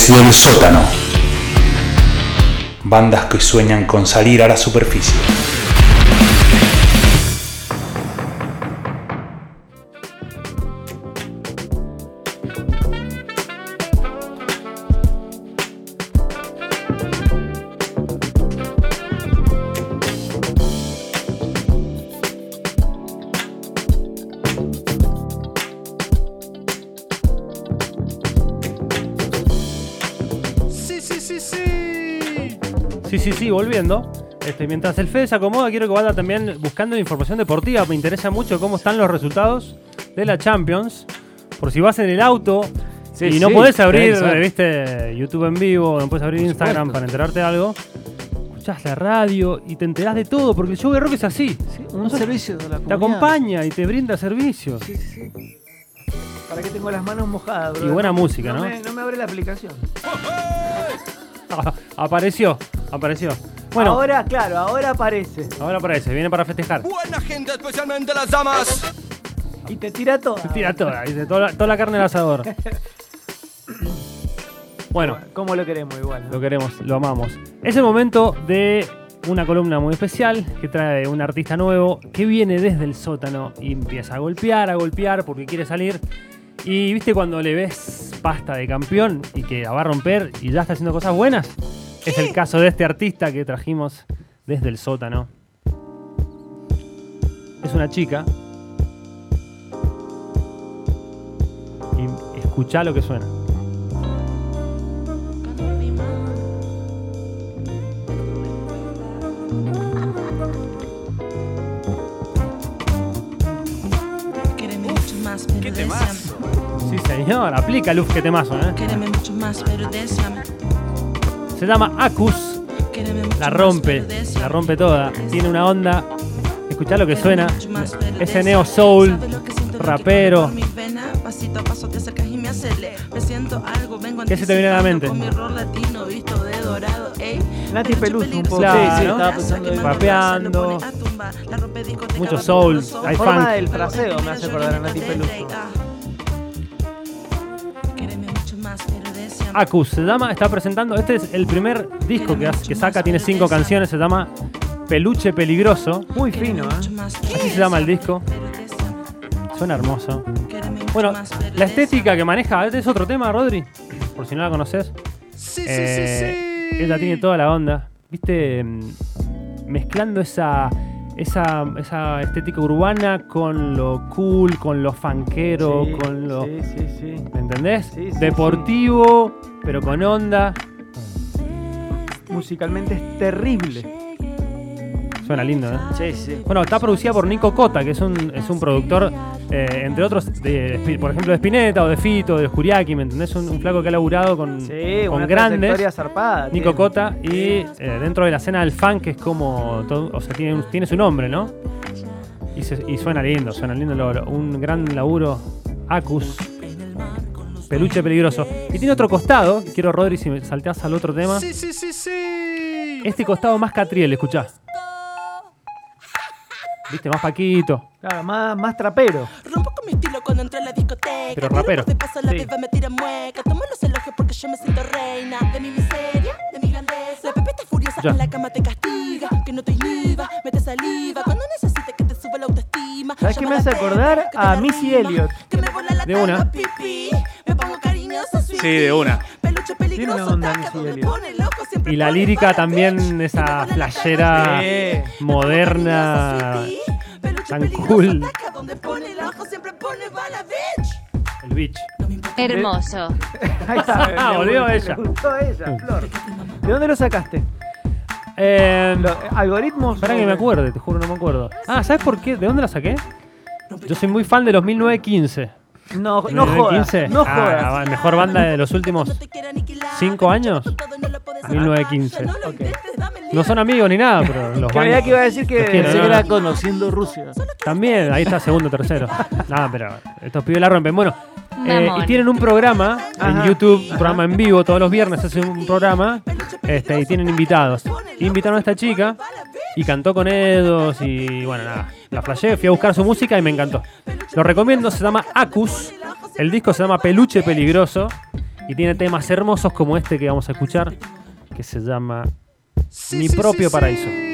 Desde el sótano. Bandas que sueñan con salir a la superficie. Sí, sí, sí, sí. Sí, volviendo. Este, mientras el Fede se acomoda, quiero que vaya también buscando información deportiva. Me interesa mucho cómo están los resultados de la Champions. Por si vas en el auto Sí, y no sí, podés abrir, viste, YouTube en vivo, no puedes abrir Instagram para enterarte de algo. Escuchás la radio y te enterás de todo, porque el show de rock es así. Un servicio de la Te comunidad. acompaña y te brinda servicios. Sí, sí. ¿Para qué tengo las manos mojadas, bro? Y buena música, ¿no? Me, no me abre la aplicación. apareció, apareció. Bueno, ahora, ahora, claro, ahora aparece. aparece, viene para festejar. Buena gente, especialmente las damas. Y te tira todo. Se tira toda, dice, toda, la- toda la carne al asador. Bueno, ¿Cómo lo queremos igual? ¿no? lo queremos, lo amamos. Es el momento de una columna muy especial que trae un artista nuevo que viene desde el sótano y empieza a golpear, a golpear porque quiere salir. Y viste cuando le ves pasta de campeón y que la va a romper y ya está haciendo cosas buenas. Es el caso de este artista que trajimos desde el sótano. Es una chica. Y escucha lo que suena. ¿Qué deseame. Sí, señor, aplica luz que temazo, ¿eh? Quéreme mucho más, pero. Se llama Acus, la rompe, la rompe toda. Tiene una onda, escuchá lo que suena, ese neo soul, rapero. ¿Qué se te viene a la mente? Nati Peluche Peluso un poco. Claro, Sí, sí, ¿no? estaba pensando Rapeando. Mucho soul, hay forma funk. del fraseo me hace acordar a Nati Peluso. Acus, se llama, está presentando, este es el primer disco que, saca, tiene cinco canciones, se llama Peluche Peligroso. Muy fino, ¿eh? Así se llama el disco. Suena hermoso. Bueno, la estética que maneja, este es otro tema, Rodri, por si no la conoces. Sí, sí, Eh, sí, sí. Ella tiene toda la onda. Viste, Mm, mezclando esa, esa, esa estética urbana con lo cool, con lo Sí, con lo. Sí, sí, sí. ¿Me entendés? Sí, sí, Deportivo, pero con onda. Musicalmente es terrible. Suena lindo, ¿eh? Sí, sí. Bueno, está producida por Nico Cota, que es un, es un productor, eh, entre otros, de, por ejemplo, de Spinetta o de Fito, de Juriaki, ¿me entendés? Un, un flaco que ha laburado con, Sí, con una grandes. zarpada. Nico tiene. Cota y eh, dentro de la escena del funk que es como todo, o sea tiene, tiene su nombre ¿no? y, se- y suena lindo suena lindo lo- lo- un gran laburo Acus peluche peligroso y tiene otro costado quiero Rodri si me salteás al otro tema Sí, sí, sí, sí. este costado más catriel escuchá viste más paquito Claro, más, más trapero. Rompo con mi estilo cuando entro a la discoteca. Pero rapero. De paso la Sí. beba me tira mueca. Tomo los elogios porque yo me siento reina. De mi miseria, de mi grandeza. La pepita furiosa Ya. en la cama te castiga. Que no te inhiba, mete saliva. Cuando necesites que te sube la autoestima. ¿Sabes qué me hace acordar? A Missy rima, Elliott. Que me vuela la De una. pipí. Me pongo cariñosa. Sí, de una. Peligroso, taca, pone loco, siempre y la lírica también esa flashera moderna tan cool el bitch Hermoso. Ahí está. Ah, volvió ella. le gustó a ella, Flor. ¿De dónde lo sacaste? Eh, Lo- ¿Algoritmos? Espera que me de- acuerde, te juro, no me acuerdo. Ah, ¿sabes por qué? ¿De dónde la saqué? Yo soy muy fan de los 1915. No, no jodas. 1915. No Ah, la mejor banda de los últimos cinco años. 1915. No son amigos ni nada, pero los Creía que iba a decir que, quiero, pensé ¿no? conociendo Rusia. También, ahí está segundo, tercero. Nada, pero estos pibes la rompen. Bueno, eh, y tienen un programa en Ajá. YouTube, un programa en vivo, todos los viernes hacen un programa este, y tienen invitados. Invitaron a esta chica y cantó con ellos y bueno, nada, la flashé, fui a buscar su música y me encantó. Lo recomiendo, se llama Acus, el disco se llama Peluche Peligroso Y tiene temas hermosos como este que vamos a escuchar, que se llama Mi propio paraíso.